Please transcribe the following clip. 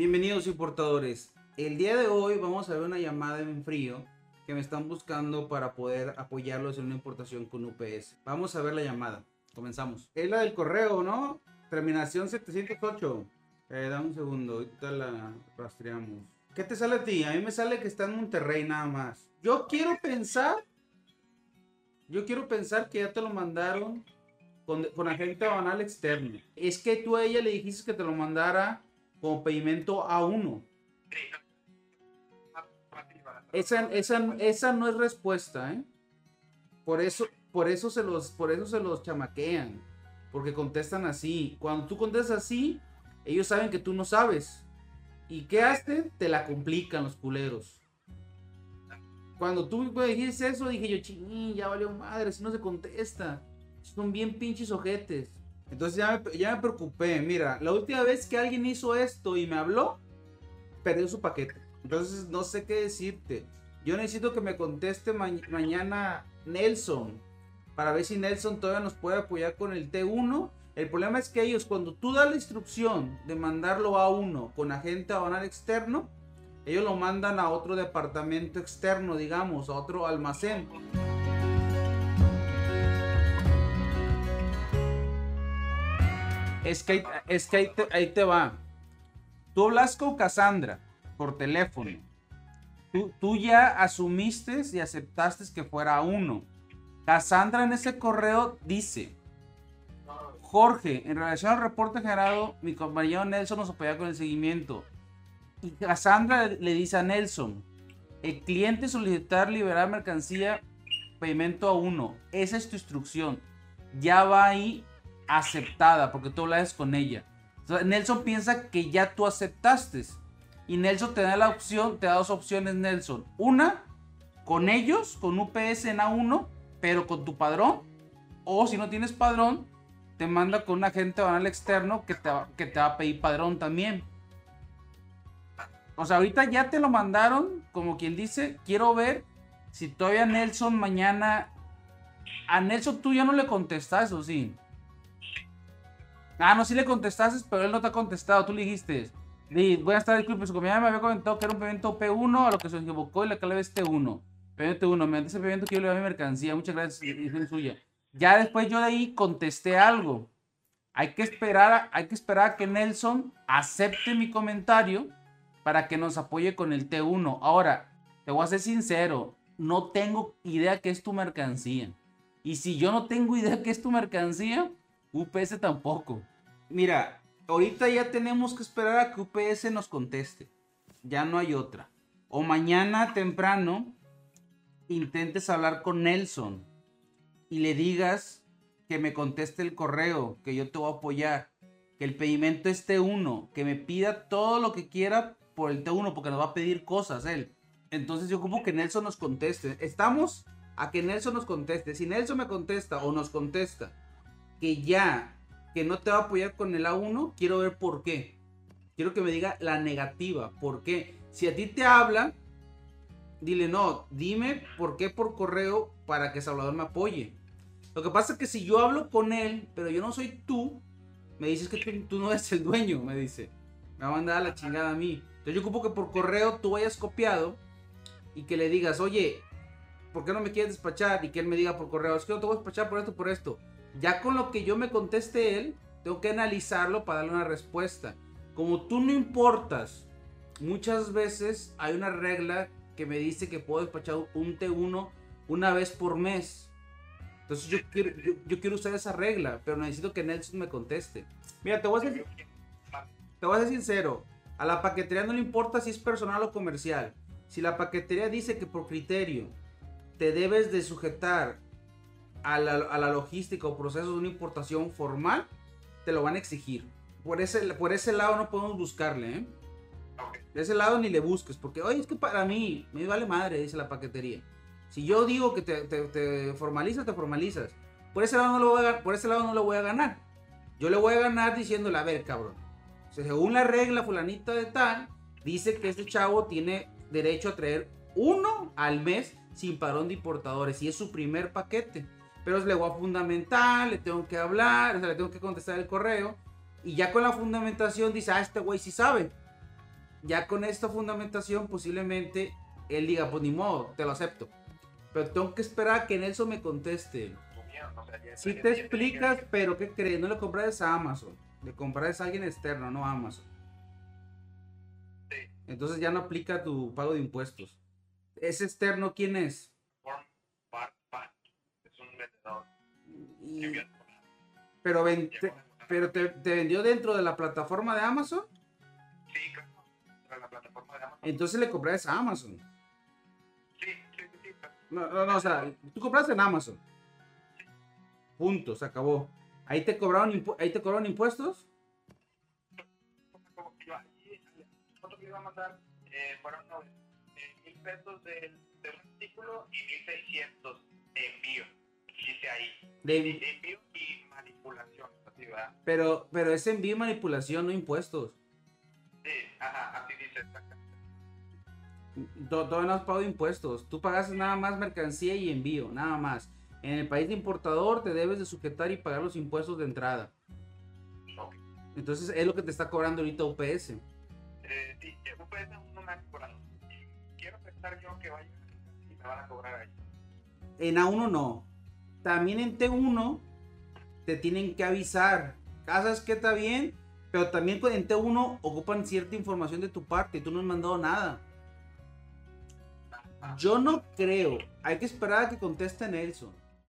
Bienvenidos importadores. El día de hoy vamos a ver una llamada en frío que me están buscando para poder apoyarlos en una importación con UPS. Vamos a ver la llamada. Comenzamos. Es la del correo, ¿no? Terminación 708. Eh, dame un segundo, ahorita la rastreamos. ¿Qué te sale a ti? A mí me sale que está en Monterrey nada más. Yo quiero pensar. Yo quiero pensar que ya te lo mandaron con, con agente banal externo. Es que tú a ella le dijiste que te lo mandara como pedimento A1. Esa, esa, esa no es respuesta, ¿eh? Por eso, por eso se los, por eso se los chamaquean. Porque contestan así. Cuando tú contestas así, ellos saben que tú no sabes. ¿Y qué hacen? Te la complican los culeros. Cuando tú me dijiste eso, dije yo, ching, ya valió madre, si no se contesta. Son bien pinches ojetes. Entonces ya me, preocupé. Mira, la última vez que alguien hizo esto y me habló, perdió su paquete. Entonces no sé qué decirte. Yo necesito que me conteste mañana Nelson. Para ver si Nelson todavía nos puede apoyar con el T1. El problema es que ellos, cuando tú das la instrucción de mandarlo a uno con agente aduanal externo, ellos lo mandan a otro departamento externo, digamos, a otro almacén. Es que, ahí, te, va. Tú hablas con Cassandra por teléfono. Tú, ya asumiste y aceptaste que fuera uno. Cassandra en ese correo dice, Jorge, en relación al reporte generado, mi compañero Nelson nos apoya con el seguimiento. Y Cassandra le dice a Nelson, el cliente solicitar liberar mercancía, pedimento a uno. Esa es tu instrucción. Ya va ahí aceptada, porque tú hablas con ella. Nelson piensa que ya tú aceptaste. Y Nelson te da la opción, te da dos opciones, Nelson. Una, con ellos, con UPS en A1, pero con tu padrón. O si no tienes padrón, te manda con un agente banal externo que te, que te va a pedir padrón también. O sea, ahorita ya te lo mandaron, como quien dice, quiero ver si todavía Nelson mañana... A Nelson tú ya no le contestas, ¿o sí? Ah, no, sí le contestaste, pero él no te ha contestado. Tú le dijiste, buenas tardes, disculpe, su compañera me había comentado que era un pimiento P1, a lo que se equivocó y la clave es T1. Pimiento T1, mediante ese pimiento quiero llevar mi mercancía, muchas gracias, es suya. Ya después yo de ahí contesté algo. Hay que esperar, hay que esperar a que Nelson acepte mi comentario para que nos apoye con el T1. Ahora, te voy a ser sincero, no tengo idea qué es tu mercancía. Y si yo no tengo idea qué es tu mercancía, UPS tampoco. Mira, ahorita ya tenemos que esperar a que UPS nos conteste. Ya no hay otra. O mañana temprano intentes hablar con Nelson y le digas que me conteste el correo, que yo te voy a apoyar, que el pedimento es T1, que me pida todo lo que quiera por el T1 porque nos va a pedir cosas él. Entonces yo como que Nelson nos conteste. Estamos a que Nelson nos conteste. Si Nelson me contesta o nos contesta que ya, que no te va a apoyar con el A1, quiero ver por qué. Quiero que me diga la negativa, por qué. Si a ti te habla, dile no, dime por qué por correo para que Salvador me apoye. Lo que pasa es que si yo hablo con él, pero yo no soy tú, me dices que tú, no eres el dueño, me dice. Me va a mandar a la chingada a mí. Entonces yo ocupo que por correo tú hayas copiado y que le digas, oye, ¿por qué no me quieres despachar? Y que él me diga por correo, es que no te voy a despachar por esto, por esto. Ya con lo que yo me conteste él, tengo que analizarlo para darle una respuesta. Como tú no importas, muchas veces hay una regla que me dice que puedo despachar un T1 una vez por mes. Entonces yo quiero, yo, quiero usar esa regla, pero necesito que Nelson me conteste. Mira, te voy a ser, te voy a ser sincero. A la paquetería no le importa si es personal o comercial. Si la paquetería dice que por criterio te debes de sujetar a la, logística o proceso de una importación formal, te lo van a exigir. Por ese, por ese lado no podemos buscarle, ¿eh? De ese lado ni le busques, porque, oye, es que para mí me vale madre, dice la paquetería. Si yo digo que te, te, formalizas, te formalizas. Por ese, lado no lo voy a, por ese lado no lo voy a ganar. Yo le voy a ganar diciéndole, a ver, cabrón. según la regla fulanita de tal, dice que este chavo tiene derecho a traer uno al mes sin parón de importadores y es su primer paquete pero es legua fundamental, le tengo que hablar, o sea, le tengo que contestar el correo. Y ya con la fundamentación dice, ah, este güey sí sabe. ya con esta fundamentación posiblemente él diga, pues ni modo, te lo acepto. Pero tengo que esperar a que Nelson me conteste. Si te explicas, pero ¿qué crees? No le compras a Amazon. Le compras a alguien externo, no a Amazon. Entonces ya no aplica tu pago de impuestos. ¿Ese externo quién es? Y... Pero, ven, te, pero te, te, vendió dentro de la plataforma de Amazon. Sí, claro, la plataforma de Amazon. Entonces le compraste a Amazon. Sí, sí, sí. sí. No, no, no, o sea, tú compraste en Amazon. Sí. Punto, se acabó. ¿Ahí te cobraron, impu ahí te cobraron impuestos? Nosotros le iba a mandar, eh, fueron eh, mil pesos del, del artículo y 1600 de, envío y manipulación. Así, ¿verdad? Pero, pero es envío y manipulación, no impuestos. Sí, ajá, así dice exactamente. Todo no has pagado impuestos. Tú pagas nada más mercancía y envío, nada más. En el país de importador te debes de sujetar y pagar los impuestos de entrada. Entonces es lo que te está cobrando ahorita UPS. Eh, sí, UPS no me ha cobrado. Quiero pensar yo que vaya y me van a cobrar ahí. En A1 no. También en T1 te tienen que avisar. Casas que está bien, pero también en T1 ocupan cierta información de tu parte y tú no has mandado nada. Yo no creo. Hay que esperar a que conteste Nelson.